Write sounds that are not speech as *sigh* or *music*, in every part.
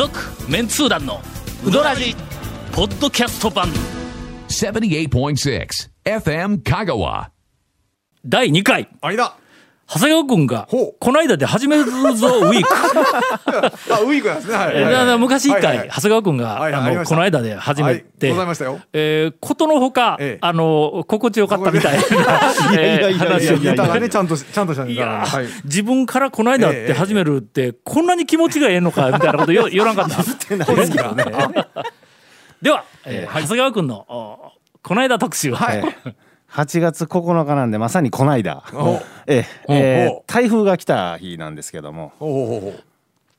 続メンツー団のウドラジポッドキャスト版。78.6 FM Kagawa. 第2回。間長谷川君がこの間で始めるぞウィーク。*laughs* あウィークなんですね。はい。えーだから昔一はいはい回長谷川君がはいはいあのこの間で始めはいてございましたよ。えーことのほかええ。あの心地よかったみたいなえー話を。ネタがねちゃんとちゃんとしたネいタがやーはい自分からこの間って始めるってこんなに気持ちがええのかみたいなことよ言わなかったでは、えー長谷川君のおこの間特集はい8月9日なんでまさにこの間、えええ台風が来た日なんですけども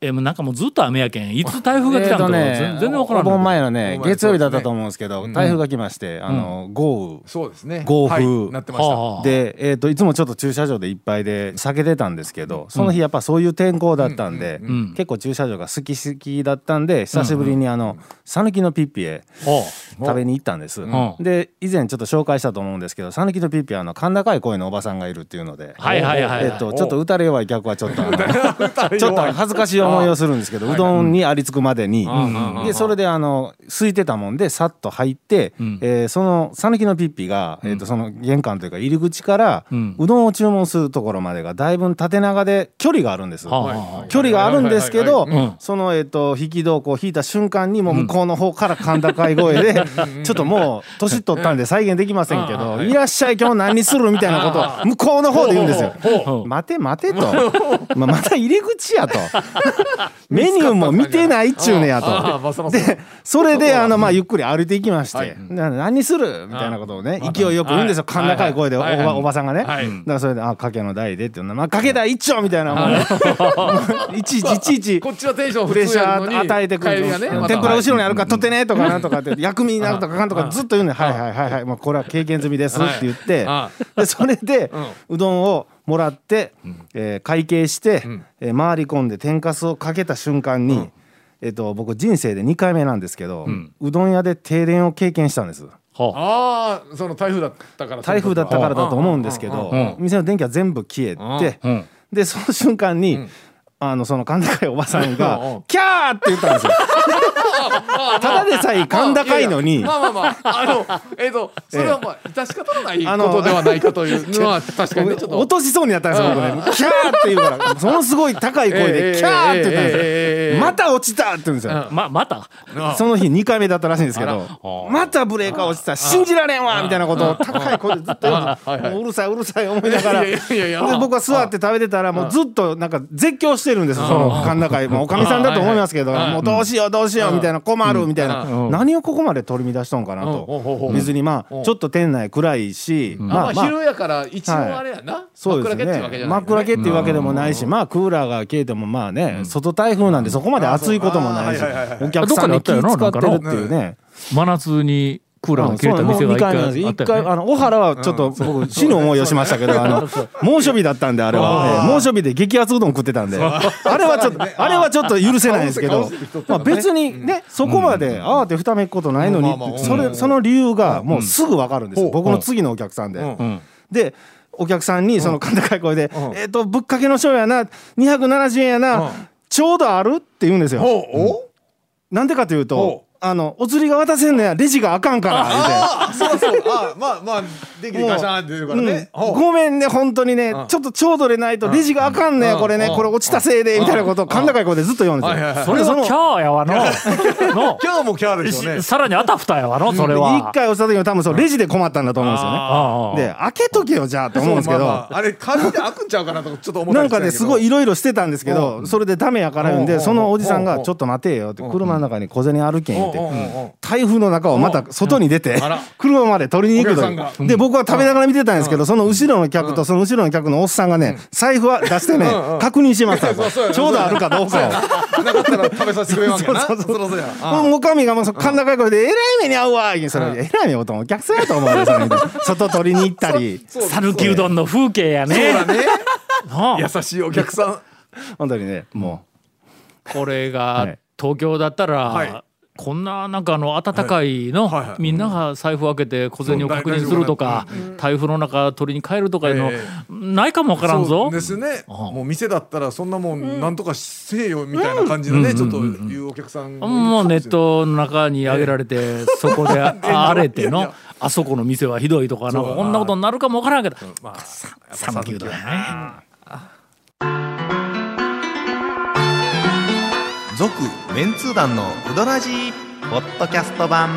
えーもうなんかもうずっと雨やけん。いつ台風が来たんかえーと全全然わからんお盆前のね月曜日だったと思うんですけど台風が来まして、あの豪雨。そうですね。豪風。はいなってました。はあ。で、えー、といつもちょっと駐車場でいっぱいで避けてたんですけど、その日やっぱそういう天候だったんで、ん。結構駐車場が好き好きだったんで久しぶりにあの讃岐のピッピへ食べに行ったんです、んで以前ちょっと紹介したと思うんですけど讃岐のピッピはあの甲高い声のおばさんがいるっていうので、はいはいはいはい。えっとちょっと打たれ弱い客はちょっと *laughs* ちょっと恥ずかしい思いをするんですけどうどんにありつくまでにでそれであの空いてたもんでさっと入ってえーその讃岐のピッピがえっとその玄関というか入り口からん。うどんを注文するところまでがだいぶ縦長で距離があるんです。距離があるんですけどそのえっと引き戸をこう引いた瞬間にもう向こうの方から甲高い声で *laughs* ちょっともう年取ったんで再現できませんけど「いらっしゃい今日何にする?」みたいなことを *laughs* 向こうの方で言うんですよ。待て待てと、まあ、また入り口やと *laughs* メニューも見てないっちゅうねやと。でそれであのまあゆっくり歩いていきまして「な何にする?」みたいなことをね勢いよく言うんですよ。甲高い声でおばおばさんがね。だはい。からそれで「あかけの台で」って言うの。まあかけ台一丁みたいなもうい。ち *laughs* いちいち *laughs* いちこっちはテンションプレッシャー与えてくる天ぷら後ろにあるから取ってねとかなんとかって薬味になるとかかんとかずっと言うねはいはいはいはい。もうこれは経験済みですって言って。あでそれでうどんをもらってえー会計してえー回り込んで天かすをかけた瞬間にえっと僕人生で2回目なんですけどうどん屋で停電を経験したんです。はあ。あその台風だったから台風だったからだと思うんですけど店の電気は全部消えてうん。でその瞬間に、あのその甲高いおばさんが *laughs* うん「キャー!」って言ったんですよ。*laughs* ただでさえ甲高いのに。まあまあまあ。あのえっとそれはまあ致し方のないあのことではないかという。のは確かにね。ちょっと落としそうになったんですよ僕ね「キャー!」って言うからものすごい高い声ええで「キャー!」って言ったんですよ。ええまた落ちたって言うんですよ。ままた？その日2回目だったらしいんですけどまたブレーカー落ちた。信じられんわみたいなことを高い声でずっと言うるさいうるさい思いながら。で僕は座って食べてたらもうずっとなんか絶叫してるんですよその甲高いもうおかみさんだと思いますけどもうどうしようどうしようみたいな困るみたいな。何をここまで取り乱しとんかなと。別にまあちょっと店内暗いしまあ昼やから一応あれやな。そうです真っ暗けっていうわけじねゃない真っ暗けっていうわけでもないしまあクーラーが消えてもまあね外台風なんでそこまで暑いこともないしお客さんに気使ってるっていうね。真夏にクーラーが切れた店が一回あったよね。一回あの小原はちょっと僕死の思いをしましたけどあの *laughs* 猛暑日だったんであれは、ええ猛暑日で激アツうどん食ってたんで。あれはちょっとあれはちょっと許せないんですけどまあ別にねそこまであーってふためくことないのにそれその理由がもうすぐ分かるんですよ。うん。僕の次のお客さんで。ん。でお客さんにその甲高い声で「えっとぶっかけの醤油やな270円やなちょうどある?」って言うんですよ。なんでかというおとあのお釣りが渡せんのやレジがあかんから言うて。ああそうそう。あまあまあ電気でガシャンって出るからね。うんごめんね本当にねちょっとちょうどでないとレジがあかんねこれねこれ落ちたせいでみたいなことを甲高い声でずっと言うんですよ。それはキャーやわの。の今日もキャーでしょうね。さらにあたふたやわのそれは。一回押した時に多分そうレジで困ったんだと思うんですよね。で開けとけよじゃあと思うんですけど。まあまああれ鍵で開くんちゃうかなとかちょっと思ったなんかねすごいいろいろしてたんですけどそれでダメやから言うんうん。でそのおじさんうん。が「ちょっと待てよ」って車の中に小銭あるけんて台風の中をまた外に出て車まで取りに行くとで僕は食べながら見てたんですけどその後ろの客とその後ろの客のおっさんがね財布は出してね確認しました。ちょうどあるかどうかを。な。かったら食べさせてくれるわけやな。そうそうそうそろそろやあもうおかみがもうそ甲高い声で「えらい目に遭うわ」言うそれえらい目をとお客さんやと思う外取りに行ったり。讃岐うどんの風景やね。優しいお客さん。本当にねもこれがはい。東京だったら、はいこんななんかあの暖かいの、はいはい。はいみんなが財布開けて小銭を確認するとか、台風の中取りに帰るとかいうの、えないかもわからんぞ。そう。ですね。あもう店だったらそんなもんなんとかせえよみたいな感じのねちょっと言うお客さんもうネットの中に上げられて、そこで荒れての *laughs* あそこの店はひどいとかなこんなことになるかもわからんけど。まあサンキューだよね。続メンツー団のウドラジーポッドキャスト版。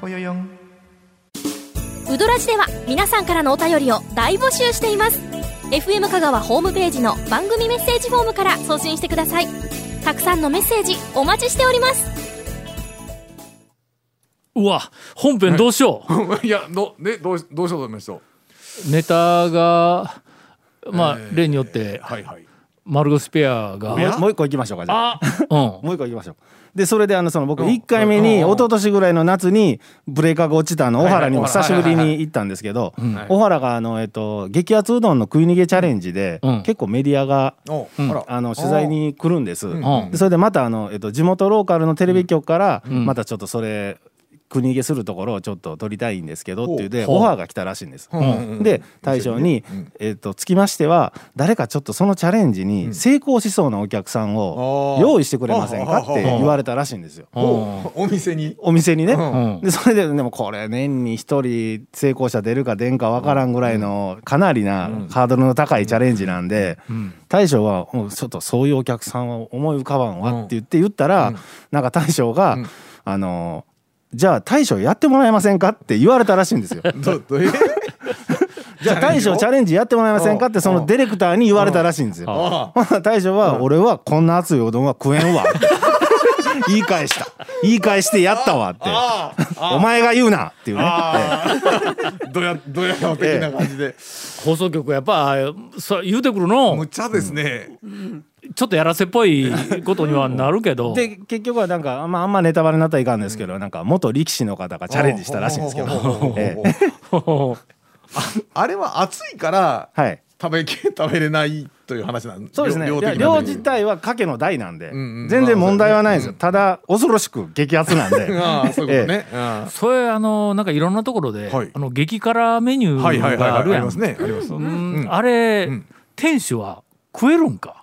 ぽよよん。ウドラジでは皆さんからのお便りを大募集しています。FM 香川ホームページの番組メッセージフォームから送信してください。たくさんのメッセージお待ちしております。うわ本編どうしよう。*laughs* いやどねどうしどうしようと思いました。ネタがまあ、えー例によって。はいはいマルゴスペアが。もうもう一個行きましょうかじゃあ。あ。うん。もう一個行きましょう。でそれであのその僕うん1回目に一昨年ぐらいの夏にブレーカーが落ちたあの小原にも久しぶりに行ったんですけどはい小原があのえっと激アツうどんの食い逃げチャレンジでうん。結構メディアがあの取材に来るんです。それでまたあの、えっと、地元ローカルのテレビ局からん。またちょっとそれ国逃げするところをちょっと撮りたいんですけどっていうでオファーが来たらしいんです。で大将に、えっとつきましては誰かちょっとそのチャレンジに成功しそうなお客さんを用意してくれませんかって言われたらしいんですよ。おお店に？お店にね。うん。でそれででもこれ年に一人成功者出るか出んかわからんぐらいのかなりなハードルの高いチャレンジなんで大将はもうちょっとそういうお客さんは思い浮かばんわって言って言ったらなんか大将があのじゃあ大将やってもらえませんかって言われたらしいんですよ。*laughs* どどえ *laughs* じゃあ大将チャレンジやってもらえませんかってそのディレクターに言われたらしいんですよ。あほな大将は「俺はこんな熱いおどんは食えんわ」*laughs* 言い返した。言い返してやったわって。あ「お前が言うな」っていうね。どやどやの的な感じで。放送局やっぱそう言うてくるの。むちゃですねちょっとやらせっぽいことにはなるけど。*laughs* で結局はなんか、まあ、あんまネタバレになったらいかんですけど、なんか元力士の方がチャレンジしたらしいんですけど、ええ。あれは暑いからはい。食べき *laughs* 食べれないという話なんそうですね。量的な量自体は賭けの台なんで、んうん。全然問題はないんですよ、ただ恐ろしく激アツなんで。*laughs* ああそういうことね、あそれあのなんかいろんなところで、はい。あの激辛メニュあはいはいーがあるやんあります。ね。あります、うん。あれ、ん。店主は食えるんか？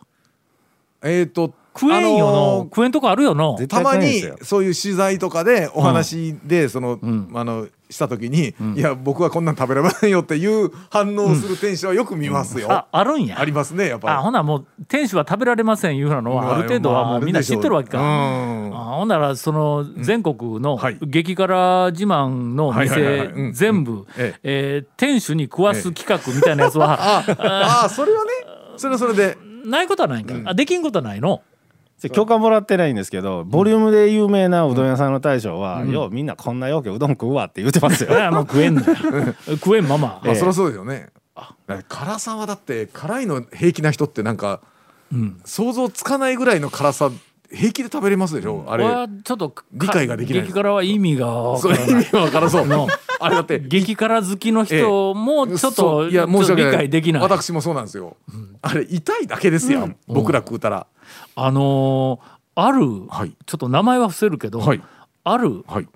えっ、と食えんよの、あのー食えんとこあるよの。絶たまにそういう取材とかでお話でその、ん。あのした時に、いや僕はこんなん食べられませんよっていう反応をする店主はよく見ますよ、ああるんや。ありますねやっぱり。あほなもう店主は食べられませんいうふうなのはある程度はもうみんな知ってるわけか、うん。あほんならその全国のはい。激辛自慢の店全部店主に食わす企画みたいなやつは。*laughs* ああそれはねそれはそれでないことはないんか、あできんことはないの。許可もらってないんですけどボリュームで有名なうどん屋さんの大将は「ようみんなこんなようけうどん食うわ」って言ってますよ。*laughs* あもう食えんのよ *laughs* 食えんまままあそりゃそうですよね。辛さはだって辛いの平気な人ってなんか、想像つかないぐらいの辛さ平気で食べれますでしょ、あれ。俺はちょっとか理解ができない。激辛は意味がわそからない。れ意味わからそう。あれだって。激辛好きの人もちょっそとう。いや申し訳ない。解できない。私もそうなんですよ、あれ痛いだけですやん、僕ら食うたら、あのーある、はい。ちょっと名前は伏せるけど、はい。あるはい。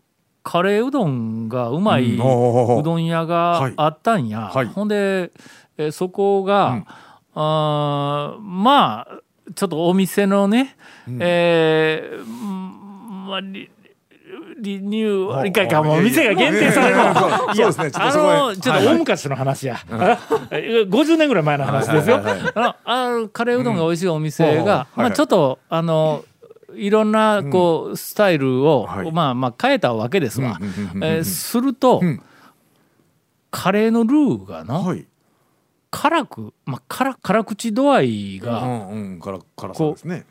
カレーうどんがうまいうどん屋があったんや、はい。ほんで、えーそこが、あーまあちょっとお店のね、えーうんまあリリニューアルかかもう店が限定される。のそうですね。ちょっあのちょっと大昔の話や、50年ぐらい前の話ですよ。あのカレーうどんが美味しいお店が、まあ、ちょっとあのいろんなこう、スタイルを、はい。まあまあ変えたわけですわ。えーすると、ん。カレーのルーがな、はい辛く、まあ、辛辛口度合いうがんうんから辛さですね。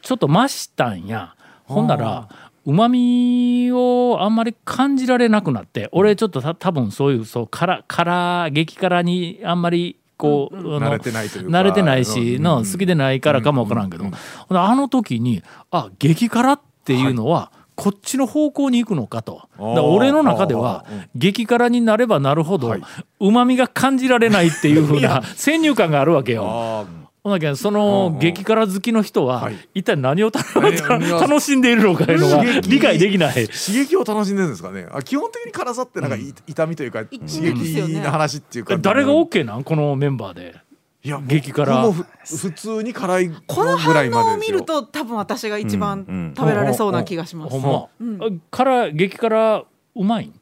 ちょっと増したんや。ほんならうまみをあんまり感じられなくなって俺ちょっとた多分そういうそう辛辛激辛にあんまりこう、慣れてないというか慣れてないしうん。の好きでないからかもわからんけど、あの時にあ激辛っていうのは、こっちの方向に行くのかと。だから俺の中では激辛になればなるほどはい。うまみが感じられないっていう風な *laughs* 先入観があるわけよ。あほんだけどその激辛好きの人ははい。一体何をた何を楽しんでいるのかいうのが刺激。理解できない。刺激を楽しんでるんですかね。あ基本的に辛さってなんかい、痛みというか刺激の話っていうか誰が OK なん？このメンバーで。いや激辛。僕もふ普通に辛いぐこのらいまでですよ。反応を見ると多分私が一番ん食べられそうな気がします。ほんま。うん。辛激辛うまい。ん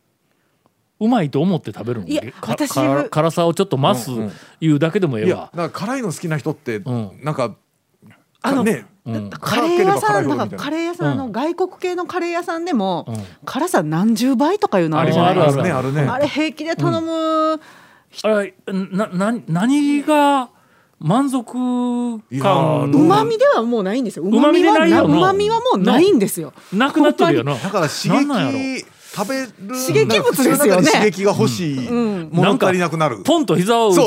うまいと思って食べるのいや私辛辛さをちょっと増すいうだけでもえいやえわ。なんか辛いの好きな人って、ん。なんかあのねうん。カレー屋さんかカレー屋さんの外国系のカレー屋さんでもうん。辛さ何十倍とかいうのあるじゃあるあるないですか。ねあるね。あれ平気で頼む。あれなな何が満足感？う旨味ではもうないんですよ。旨味ではもうないんですよ。なくなってるよな。だから刺なんなんやろ？激食べる刺激物ですよね。刺激が欲しい、ん。物足りなくなる。ポンと膝を打つ、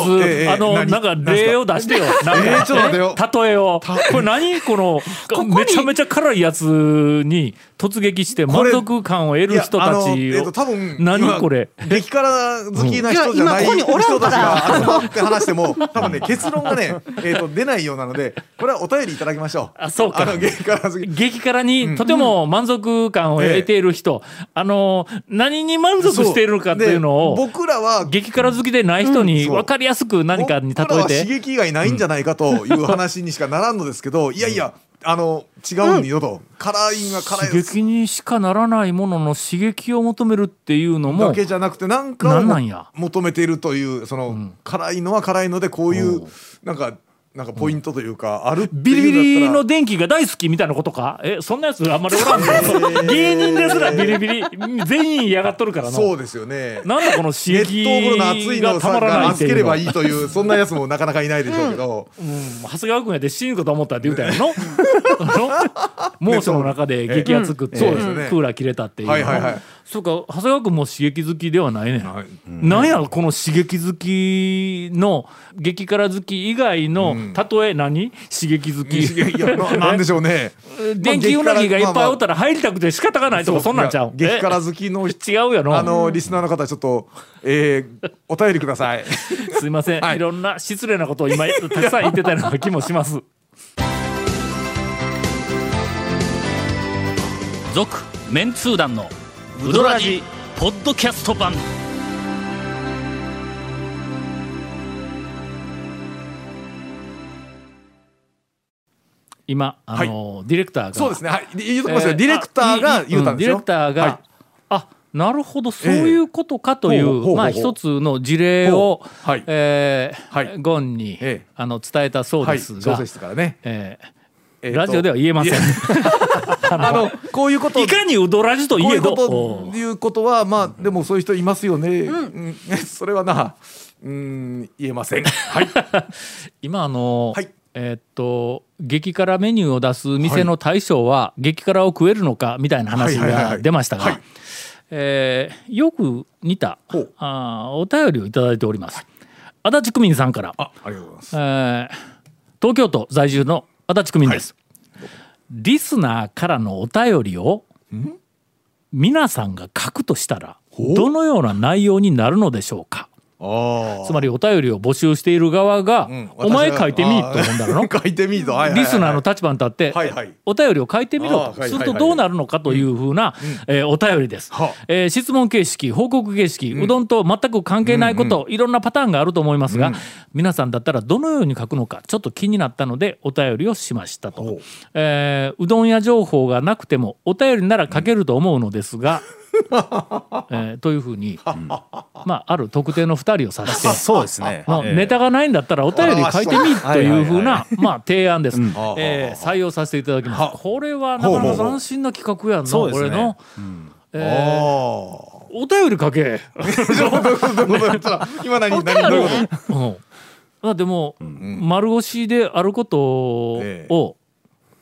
あの何？なんか例を出してよ。なんかえーちょっと待ってよ。例えを。これ何？このめちゃめちゃ辛いやつに突撃して満足感を得る人たちを。えっと。多分何？今これ？激辛好きな人じゃない人たちが集まって話しても多分ね結論がねえっと出ないようなのでこれはお便りいただきましょう。あそうか。激辛にとても満足感を得ている人、あの何に満足しているのかっていうのでを僕らは激辛好きでない人に分かりやすく何かに例僕らは刺えて、激以外ないんじゃないかという話にしかならんのですけどいやいやあの違うんよと。辛いのは辛い。刺激にしかならないものの刺激を求めるっていうのもだけじゃなくてなんかをなんなんや。求めているというその、辛いのは辛いのでこういう。なんかなんかポイントというか、あるってビリビリの電気が大好きみたいなことか？えそんなやつあんまりおらんの？芸人ですらビリビリ。全員嫌がっとるからな。そうですよね。なんだこの刺熱湯風呂の熱いたまらないっていうの預ければいいというそんなやつもなかなかいないでしょうけど、うん。長谷川君やで死ぬかと思ったって言うたやろ猛暑の中で激熱くって、そうですよねクーラー切れたっていうのはいはいはいそうか長谷川君も刺激好きではないねん、はい。なんやこの刺激好きの激辛好き以外の、例え何？刺激好き。いななんでしょうね。電気うなぎがいっぱいおったら入りたくて仕方がないとかそんなんちゃう激辛好きのえ？違うやろ。あのリスナーの方ちょっと、えー、お便りください。*laughs* すいません、はい。い、ろんな失礼なことを今たくさん言ってたような気もします。続メンツー団のウドラジポッドキャスト版。今あの、ディレクターがそうですね。はい。言うときますよ、えーディレクターが言うたんですよ、うんディレクターが、はい。あなるほど。そういうことかという、ほうほうほうほう。まあ一つの事例を、はい。えーはい。ゴンに、ええ。あの伝えたそうはいですが、そうですからね、えーえーとラジオでは言えません。あのこういうこといかにウドラジといこういうこえどということはまあでもそういう人いますよね、うん。*laughs* それはなうん言えません。はい。*laughs* 今あの、はい。えーっと激辛メニューを出す店の大将は激辛を食えるのかみたいな話がはいはいはいはい。出ましたがはい。えーよく似たあーお便りをいただいております。足立区民さんから、あありがとうございます。えー東京都在住の足立区民です、リスナーからのお便りを皆さんが書くとしたらどのような内容になるのでしょうか？あつまりお便りを募集している側が、んお前書いてみと思うんだろうの？書いてみと、はいはいはいリスナーの立場に立って、はいはい。お便りを書いてみろと、するとどうなるのかというふうな、えーお便りです、はあ。えー質問形式報告形式、うどんと全く関係ないこと、いろんなパターンがあると思いますが、皆さんだったらどのように書くのかちょっと気になったのでお便りをしましたと、えーうどん屋情報がなくてもお便りなら書けると思うのですが、*laughs* えーというふうに、*laughs* まあある特定の2人を指してそうですね。まあ、ええ。ネタがないんだったらお便り書いてみというふうなまあ提案です、ん *laughs* えー採用させていただきます。これはなかなか斬新な企画やんなこれの、お便り書け、あ今何何どういうこうん、だってもう、丸腰であることを、え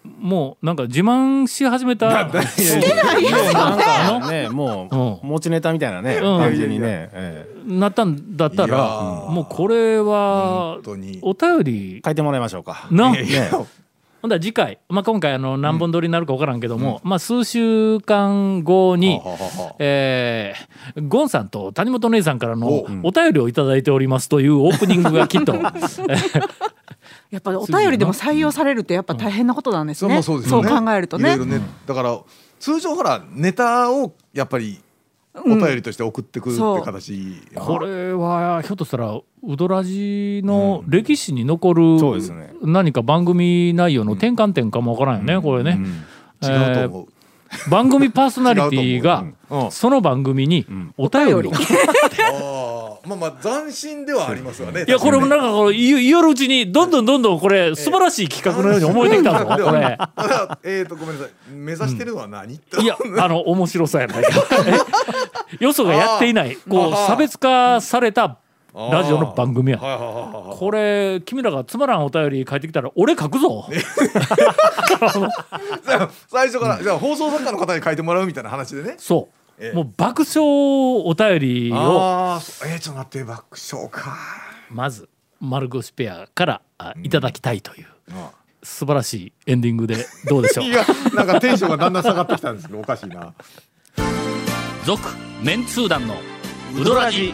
もうなんか自慢し始めたしてないよなんかねもうう持ちネタみたいなねうん。感じにねええ。なったんだったらー。もうこれは本当に。お便り。書いてもらいましょうか。な。*laughs* ほんだら次回、まあ、今回あの何本撮りになるか分からんけども、まあ、数週間後に、えーゴンさんと谷本姉さんからのおお便りをいただいておりますというオープニングがきっと、え *laughs* ーやっぱお便りでも採用されるってやっぱ大変なことなんですね。そうもそう考えるとね。いろいろね。だから通常ほらネタをやっぱりお便りとして送ってくるって形、これはひょっとしたらウドラジの歴史に残るそうですね。何か番組内容の転換点かもわからんよね、これね、違うと思う、番組パーソナリティがその番組にお便り。を、*laughs* まあまあ斬新ではありますわね。やこれもなんかこうるうちにどんどんどんどんこれ素晴らしい企画のように思えてきたぞにこれ。*laughs* えっ、とごめんなさい。目指してるのは何、いやあの面白さやないか。*laughs* よそがやっていないこう差別化されたラジオの番組や。はいはいはいはいこれ君らがつまらんお便り書いてきたら俺書くぞ。*laughs* 最初から、じゃあ放送作家の方に書いてもらうみたいな話でね。そう、ええ。もう爆笑お便りを。ああえー、ちょっと待って爆笑か。まず丸腰ペアからあいただきたいというあ。素晴らしいエンディングでどうでしょう。*laughs* いやなんかテンションがだんだん下がってきたんですけどおかしいな。続メンツー団のウドラジ